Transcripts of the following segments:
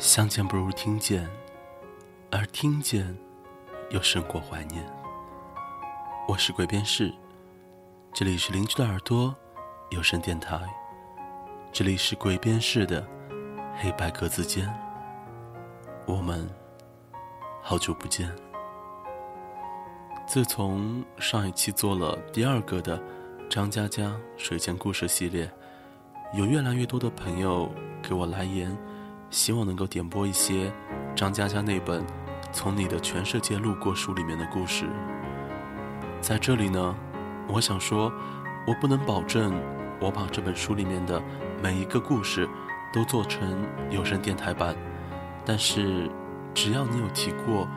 相见不如听见，而听见又胜过怀念。我是鬼边士，这里是邻居的耳朵有声电台，这里是鬼边士的黑白格子间。我们好久不见。自从上一期做了第二个的张嘉佳水间故事系列，有越来越多的朋友给我来言。希望能够点播一些张嘉佳那本《从你的全世界路过》书里面的故事。在这里呢，我想说，我不能保证我把这本书里面的每一个故事都做成有声电台版，但是只要你有提过，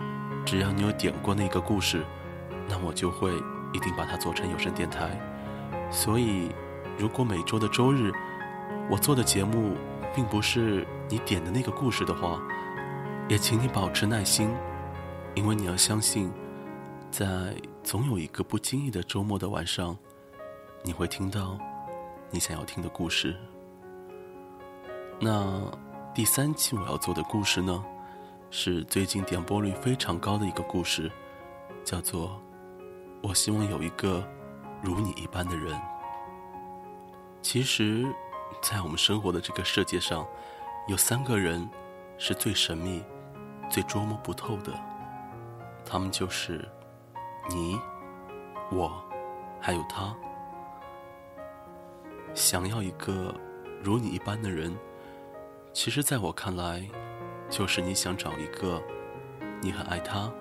只要你有点过那个故事，那我就会一定把它做成有声电台。所以，如果每周的周日我做的节目，并不是你点的那个故事的话，也请你保持耐心，因为你要相信，在总有一个不经意的周末的晚上，你会听到你想要听的故事。那第三期我要做的故事呢，是最近点播率非常高的一个故事，叫做《我希望有一个如你一般的人》。其实。在我们生活的这个世界上，有三个人是最神秘、最捉摸不透的。他们就是你、我，还有他。想要一个如你一般的人，其实在我看来，就是你想找一个你很爱他，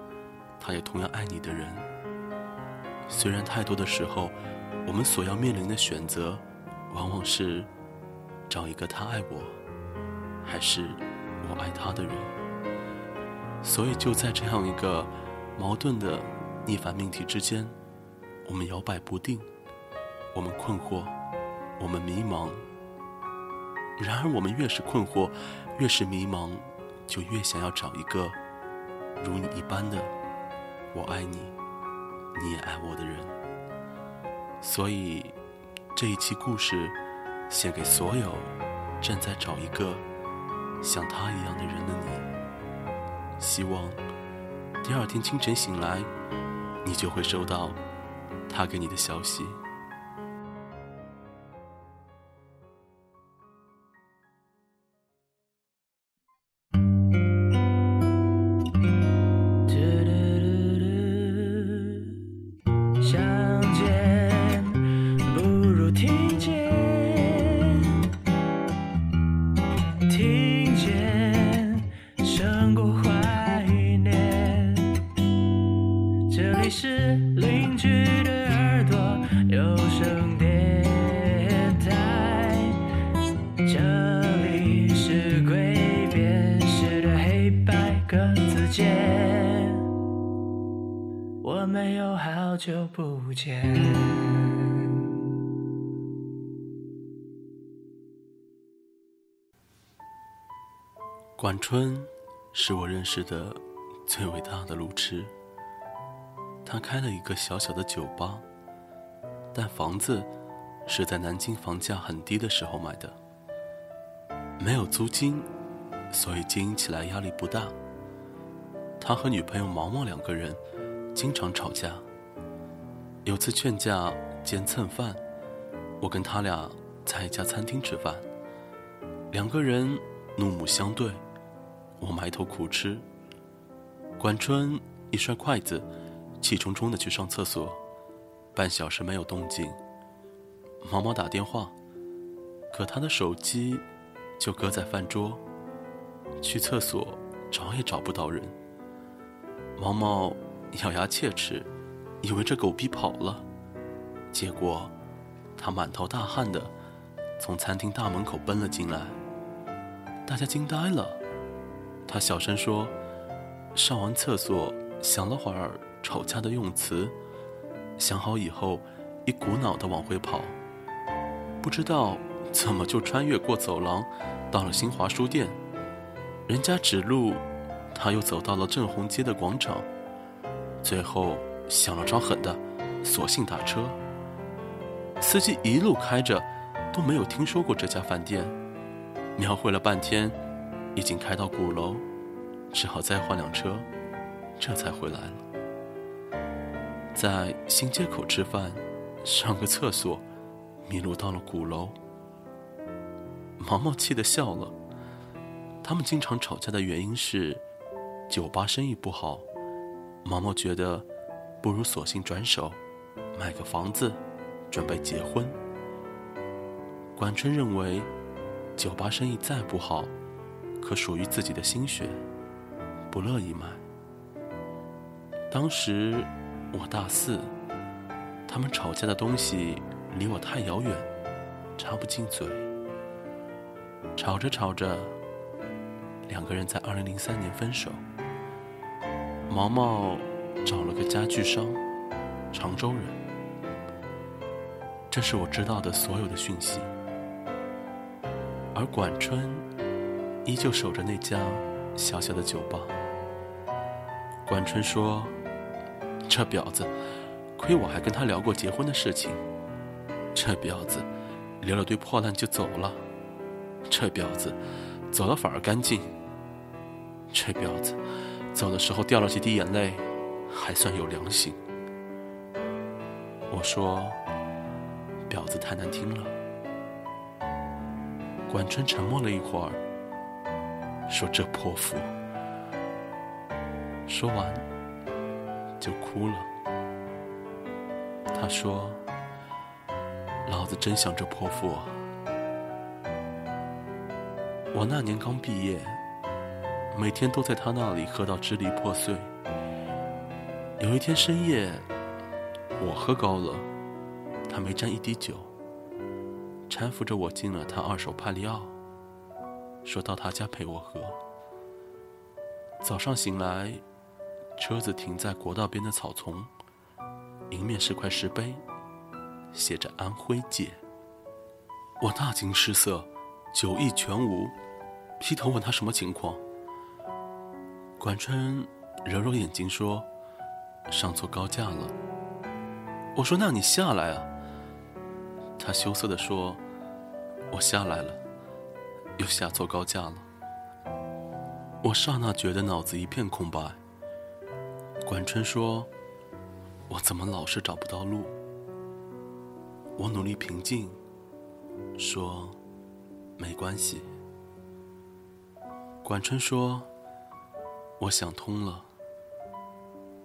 他也同样爱你的人。虽然太多的时候，我们所要面临的选择，往往是。找一个他爱我，还是我爱他的人？所以就在这样一个矛盾的逆反命题之间，我们摇摆不定，我们困惑，我们迷茫。然而，我们越是困惑，越是迷茫，就越想要找一个如你一般的我爱你，你也爱我的人。所以，这一期故事。献给所有正在找一个像他一样的人的你，希望第二天清晨醒来，你就会收到他给你的消息。见。管春是我认识的最伟大的路痴。他开了一个小小的酒吧，但房子是在南京房价很低的时候买的，没有租金，所以经营起来压力不大。他和女朋友毛毛两个人经常吵架。有次劝架兼蹭饭，我跟他俩在一家餐厅吃饭，两个人怒目相对，我埋头苦吃。管春一摔筷子，气冲冲的去上厕所，半小时没有动静。毛毛打电话，可他的手机就搁在饭桌，去厕所找也找不到人。毛毛咬牙切齿。以为这狗逼跑了，结果他满头大汗的从餐厅大门口奔了进来，大家惊呆了。他小声说：“上完厕所，想了会儿吵架的用词，想好以后，一股脑的往回跑，不知道怎么就穿越过走廊，到了新华书店，人家指路，他又走到了正红街的广场，最后。”想了招狠的，索性打车。司机一路开着，都没有听说过这家饭店，描绘了半天，已经开到鼓楼，只好再换辆车，这才回来了。在新街口吃饭，上个厕所，迷路到了鼓楼。毛毛气得笑了。他们经常吵架的原因是，酒吧生意不好。毛毛觉得，不如索性转手，买个房子，准备结婚。管春认为，酒吧生意再不好，可属于自己的心血，不乐意卖。当时我大四，他们吵架的东西离我太遥远，插不进嘴。吵着吵着，两个人在二零零三年分手。毛毛找了个家具商，常州人。这是我知道的所有的讯息。而管春依旧守着那家小小的酒吧。管春说：“这婊子，亏我还跟他聊过结婚的事情。这婊子留了堆破烂就走了。这婊子走了反而干净。这婊子走的时候掉了几滴眼泪，还算有良心。”我说：“婊子太难听了。”管春沉默了一会儿，说：“这泼妇。”说完就哭了。他说：“老子真想这泼妇啊！我那年刚毕业，每天都在他那里喝到支离破碎。有一天深夜，我喝高了，他没沾一滴酒。”搀扶着我进了他二手帕里奥，说到他家陪我喝。早上醒来，车子停在国道边的草丛，迎面是块石碑，写着“安徽界”。我大惊失色，酒意全无，劈头问他什么情况。管春揉揉眼睛说：“上错高架了。”我说：“那你下来啊。”他羞涩地说：“我下来了，又下错高架了。”我刹那觉得脑子一片空白。管春说：“我怎么老是找不到路？”我努力平静，说：“没关系。”管春说：“我想通了，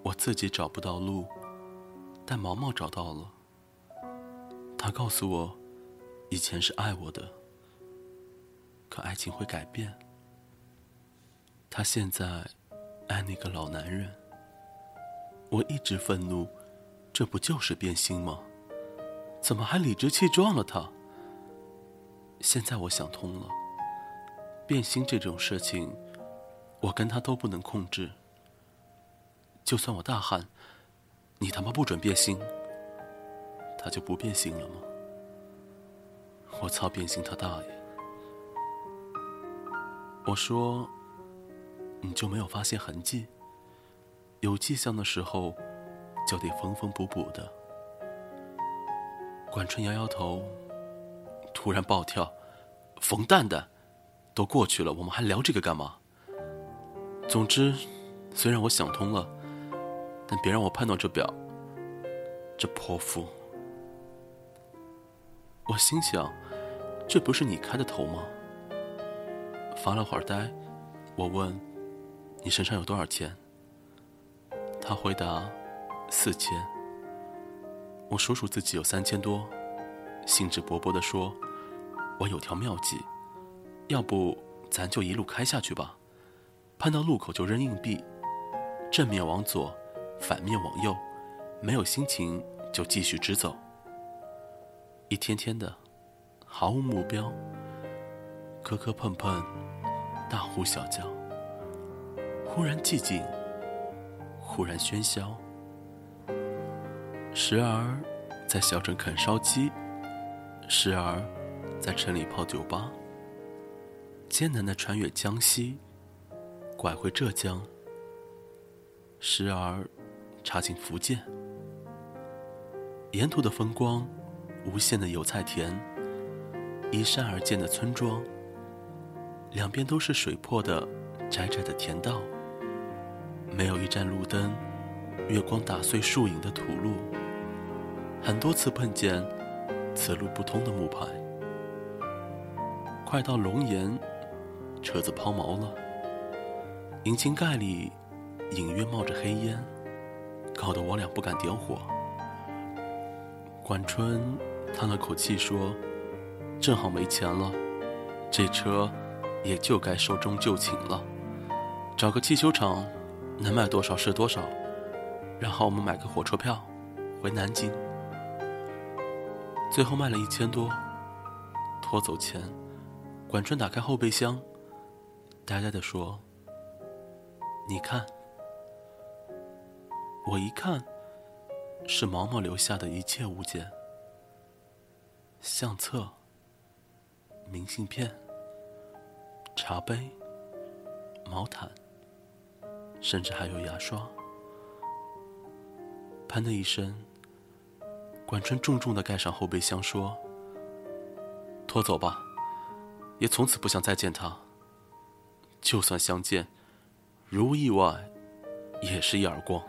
我自己找不到路，但毛毛找到了。”他告诉我，以前是爱我的，可爱情会改变。他现在爱那个老男人。我一直愤怒，这不就是变心吗？怎么还理直气壮了他？现在我想通了，变心这种事情，我跟他都不能控制。就算我大喊：“你他妈不准变心！”他就不变心了吗？我操，变心他大爷！我说，你就没有发现痕迹？有迹象的时候，就得缝缝补补的。管春摇摇头，突然暴跳：“冯蛋蛋，都过去了，我们还聊这个干嘛？”总之，虽然我想通了，但别让我碰到这表，这泼妇。我心想，这不是你开的头吗？发了会儿呆，我问：“你身上有多少钱？”他回答：“四千。”我数数自己有三千多，兴致勃勃地说：“我有条妙计，要不咱就一路开下去吧，碰到路口就扔硬币，正面往左，反面往右，没有心情就继续直走。”一天天的，毫无目标，磕磕碰碰，大呼小叫，忽然寂静，忽然喧嚣。时而在小镇啃烧鸡，时而在城里泡酒吧，艰难的穿越江西，拐回浙江，时而插进福建，沿途的风光。无限的油菜田，依山而建的村庄，两边都是水破的窄窄的田道，没有一盏路灯，月光打碎树影的土路。很多次碰见此路不通的木牌。快到龙岩，车子抛锚了，引擎盖里隐约冒着黑烟，搞得我俩不敢点火。管春叹了口气说：“正好没钱了，这车也就该寿终就寝了，找个汽修厂，能卖多少是多少，然后我们买个火车票回南京。”最后卖了一千多，拖走前。管春打开后备箱，呆呆的说：“你看。”我一看，是毛毛留下的一切物件：相册、明信片、茶杯、毛毯，甚至还有牙刷。砰的一声，管春重重的盖上后备箱，说：“拖走吧。”也从此不想再见他。就算相见，如无意外，也是一耳光。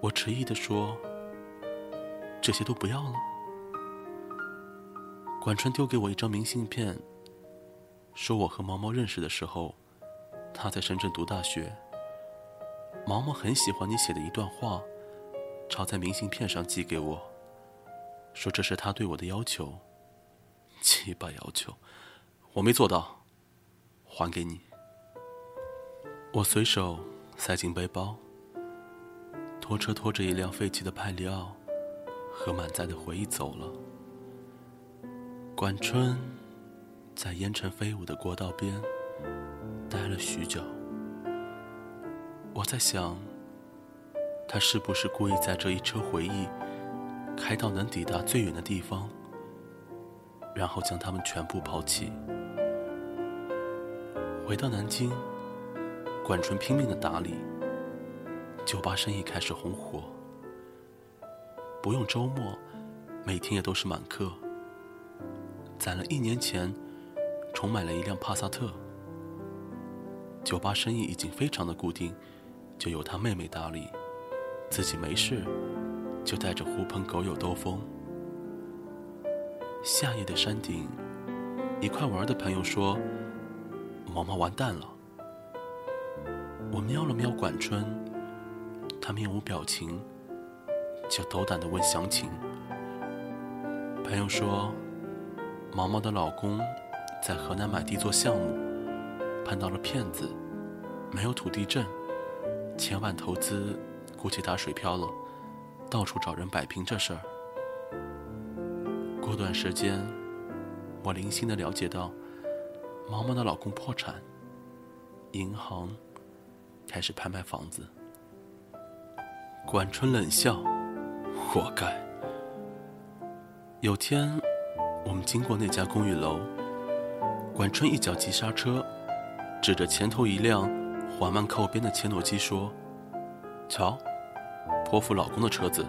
我迟疑的说：“这些都不要了。”管春丢给我一张明信片，说我和毛毛认识的时候，他在深圳读大学。毛毛很喜欢你写的一段话，抄在明信片上寄给我，说这是他对我的要求。七八要求，我没做到，还给你。我随手塞进背包，拖车拖着一辆废弃的派里奥和满载的回忆走了。管春在烟尘飞舞的国道边待了许久。我在想，他是不是故意在这一车回忆开到能抵达最远的地方？然后将他们全部抛弃。回到南京，管春拼命的打理，酒吧生意开始红火。不用周末，每天也都是满客。攒了一年钱，重买了一辆帕萨特。酒吧生意已经非常的固定，就由他妹妹打理，自己没事就带着狐朋狗友兜风。夏夜的山顶，一块玩的朋友说：“毛毛完蛋了。”我瞄了瞄管春，他面无表情，就斗胆的问详情。朋友说：“毛毛的老公在河南买地做项目，碰到了骗子，没有土地证，千万投资估计打水漂了，到处找人摆平这事儿。”过段时间，我零星的了解到，毛毛的老公破产，银行开始拍卖房子。管春冷笑：“活该。”有天，我们经过那家公寓楼，管春一脚急刹车，指着前头一辆缓慢靠边的切诺基说：“瞧，泼妇老公的车子，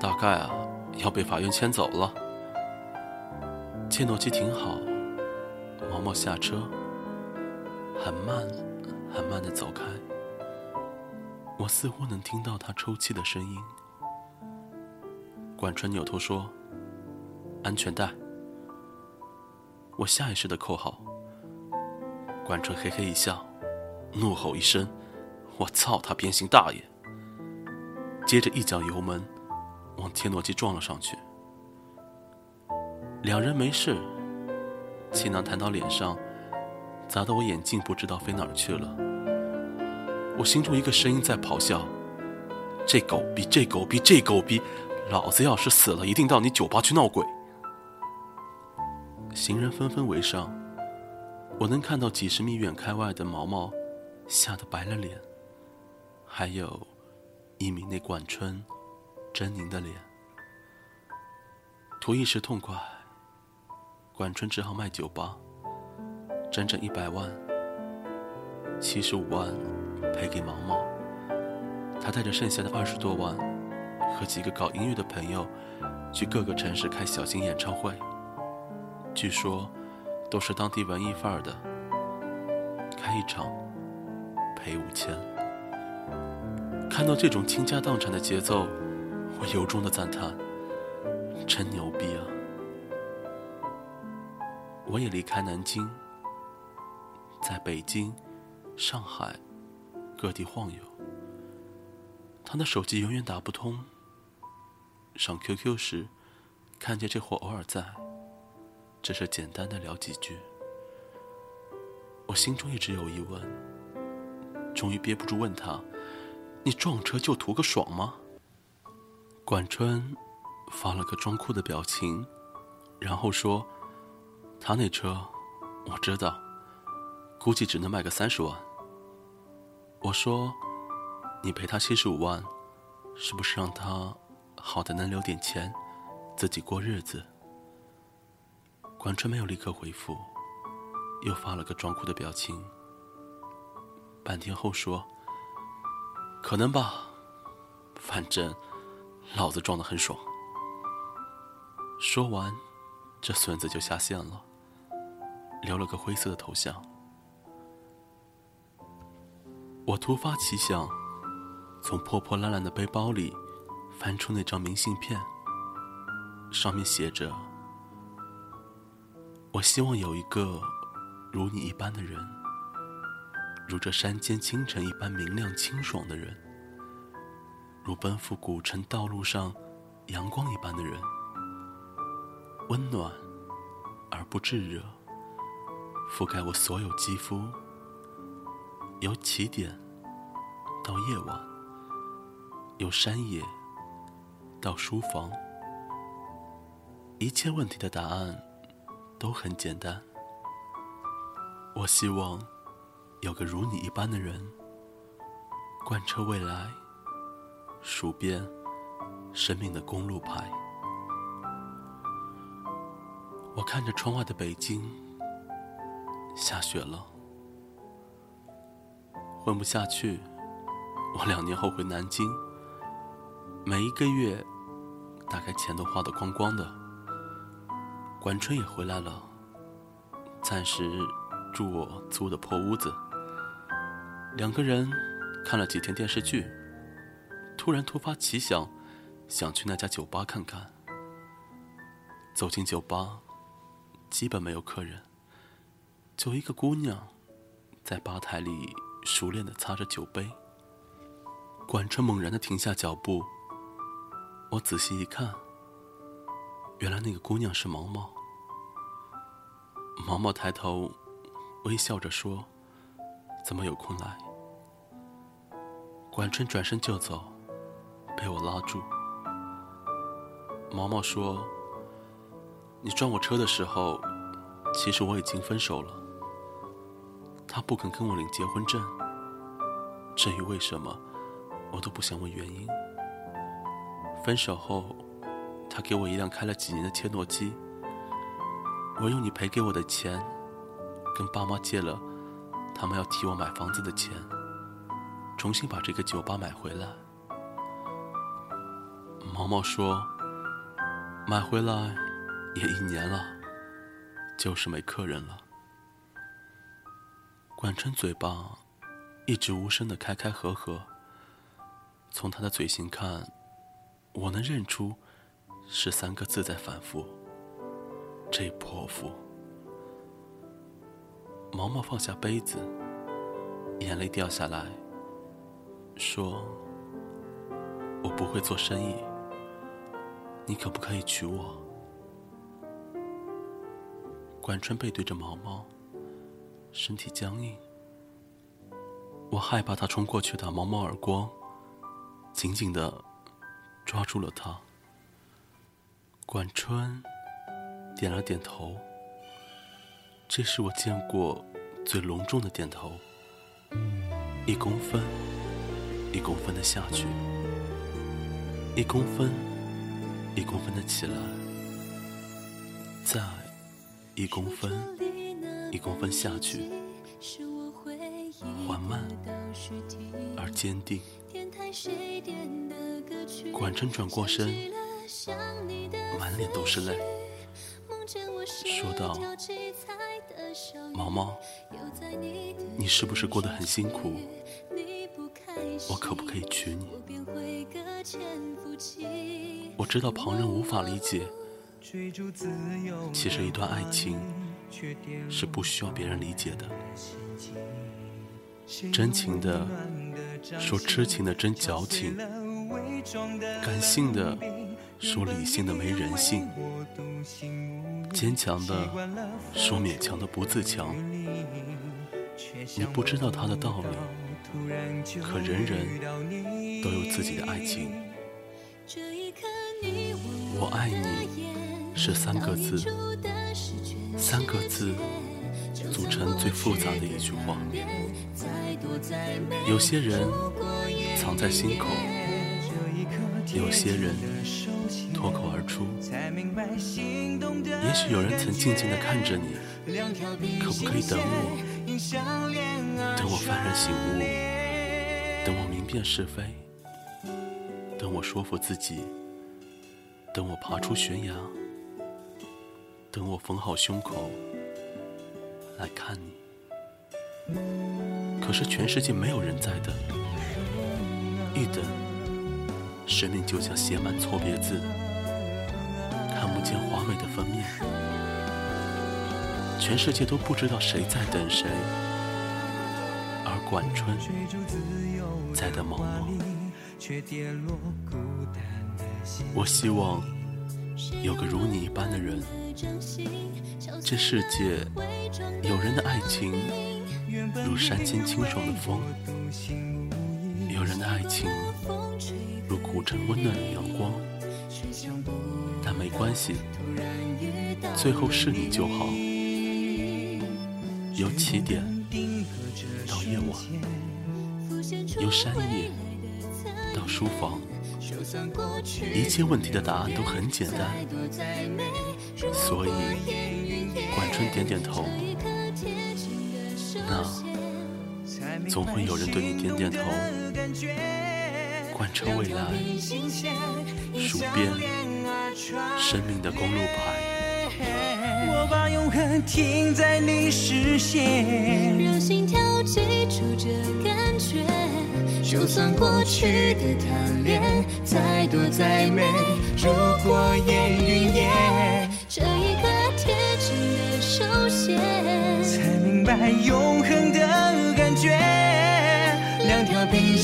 大概啊要被法院牵走了。”切诺基停好，毛毛下车，很慢、很慢的走开。我似乎能听到他抽泣的声音。管春扭头说：“安全带。”我下意识的扣好。管春嘿嘿一笑，怒吼一声：“我操他鞭刑大爷！”接着一脚油门，往切诺基撞了上去。两人没事，气囊弹到脸上，砸得我眼镜不知道飞哪儿去了。我心中一个声音在咆哮：“这狗逼，这狗逼，这狗逼！老子要是死了，一定到你酒吧去闹鬼！”行人纷纷围上，我能看到几十米远开外的毛毛吓得白了脸，还有一米内管春狰狞的脸，图一时痛快。管春只好卖酒吧，整整一百万，七十五万赔给毛毛。他带着剩下的二十多万，和几个搞音乐的朋友，去各个城市开小型演唱会。据说，都是当地文艺范儿的，开一场赔五千。看到这种倾家荡产的节奏，我由衷的赞叹，真牛逼啊！我也离开南京，在北京、上海各地晃悠。他的手机永远打不通，上 QQ 时看见这货偶尔在。只是简单的聊几句，我心中一直有疑问，终于憋不住问他：“你撞车就图个爽吗？”管春发了个装酷的表情，然后说：“他那车我知道，估计只能卖个三十万。”我说：“你赔他七十五万，是不是让他好的能留点钱，自己过日子？”管春没有立刻回复，又发了个装酷的表情。半天后说：“可能吧，反正老子撞得很爽。”说完，这孙子就下线了，留了个灰色的头像。我突发奇想，从破破烂烂的背包里翻出那张明信片，上面写着。我希望有一个如你一般的人，如这山间清晨一般明亮清爽的人，如奔赴古城道路上阳光一般的人，温暖而不炙热，覆盖我所有肌肤，由起点到夜晚，由山野到书房，一切问题的答案。都很简单。我希望有个如你一般的人，贯彻未来，数遍生命的公路牌。我看着窗外的北京，下雪了。混不下去，我两年后回南京，每一个月大概钱都花得光光的。管春也回来了，暂时住我租的破屋子。两个人看了几天电视剧，突然突发奇想，想去那家酒吧看看。走进酒吧，基本没有客人，就一个姑娘在吧台里熟练的擦着酒杯。管春猛然的停下脚步，我仔细一看。原来那个姑娘是毛毛。毛毛抬头，微笑着说：“怎么有空来？”管春转身就走，被我拉住。毛毛说：“你撞我车的时候，其实我已经分手了。他不肯跟我领结婚证。至于为什么，我都不想问原因。分手后。”他给我一辆开了几年的切诺基，我用你赔给我的钱，跟爸妈借了他们要替我买房子的钱，重新把这个酒吧买回来。毛毛说：“买回来也一年了，就是没客人了。”管春嘴巴一直无声的开开合合，从他的嘴型看，我能认出。是三个字在反复。这泼妇。毛毛放下杯子，眼泪掉下来，说：“我不会做生意，你可不可以娶我？”管春背对着毛毛，身体僵硬。我害怕他冲过去打毛毛耳光，紧紧的抓住了他。管春点了点头，这是我见过最隆重的点头。一公分，一公分的下去，一公分，一公分的起来，再一公分，一公分下去，缓慢而坚定。管春转过身。满脸都是泪，说道：“毛毛，你是不是过得很辛苦？我可不可以娶你？我知道旁人无法理解，其实一段爱情是不需要别人理解的。真情的说痴情的真矫情，感性的说理性的没人性，坚强的说勉强的不自强。你不知道他的道理，可人人都有自己的爱情。我爱你是三个字，三个字组成最复杂的一句话。有些人藏在心口，有些人脱口而出。也许有人曾静静地看着你，可不可以等我？等我幡然醒悟，等我明辨是非，等我说服自己，等我爬出悬崖，等我缝好胸口来看你。可是全世界没有人在等，一等，生命就像写满错别字，看不见华美的封面。全世界都不知道谁在等谁，而管春在等某某。我希望有个如你一般的人，这世界有人的爱情。如山间清爽的风，有人的爱情如古城温暖的阳光，但没关系，最后是你就好。由起点到夜晚，由山野到书房，一切问题的答案都很简单，所以管春点点头。那总会有人对你点点头，贯彻未来，数遍生命的公路牌。我把永恒停在你视线，让心跳记住这感觉。就算过去的贪恋再多再美，如果烟云烟，这一刻贴近的手线。白永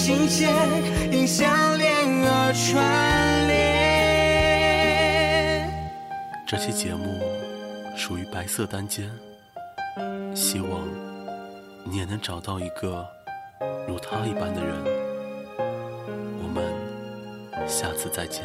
心弦因相恋而串联。这期节目属于白色单间，希望你也能找到一个如他一般的人。我们下次再见。